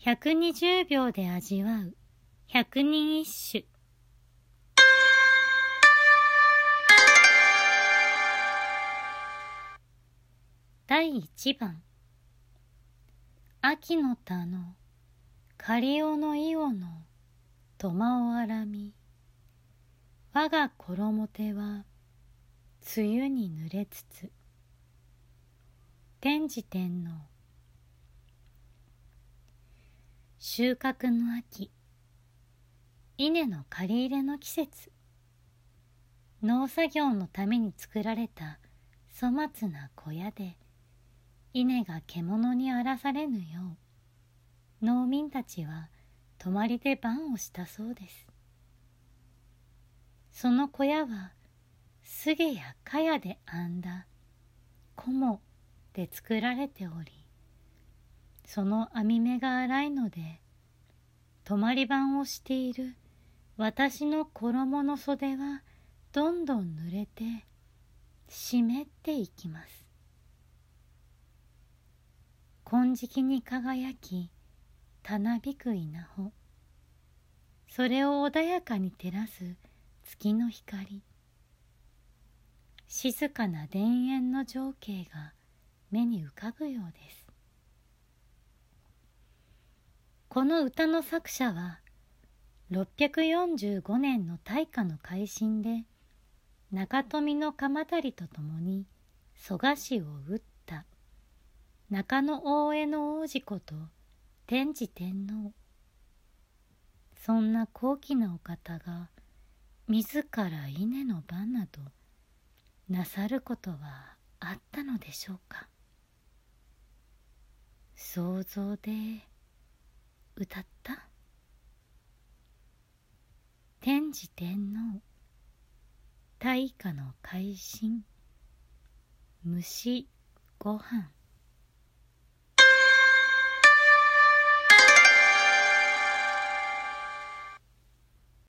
120秒で味わう。百人一首。第一番。秋の田の狩尾の伊予の苫をあらみ我が衣手は梅雨に濡れつつ。天智天皇。収穫の秋。稲の借り入れの季節。農作業のために作られた粗末な小屋で稲が獣に荒らされぬよう農民たちは泊まりで番をしたそうです。その小屋は杉や茅で編んだ菰で作られておりその網目が荒いので泊まり番をしている私の衣の袖はどんどん濡れて湿っていきます。金色に輝きたなびく稲穂。それを穏やかに照らす月の光。静かな田園の情景が目に浮かぶようです。この歌の作者は645年の大化の改新で中富の鎌足と共に蘇我氏を討った。中野大江の王子こと天智天皇。そんな高貴なお方が自ら稲の番などなさることはあったのでしょうか。想像で歌った？天智天皇大化の改新虫ごはん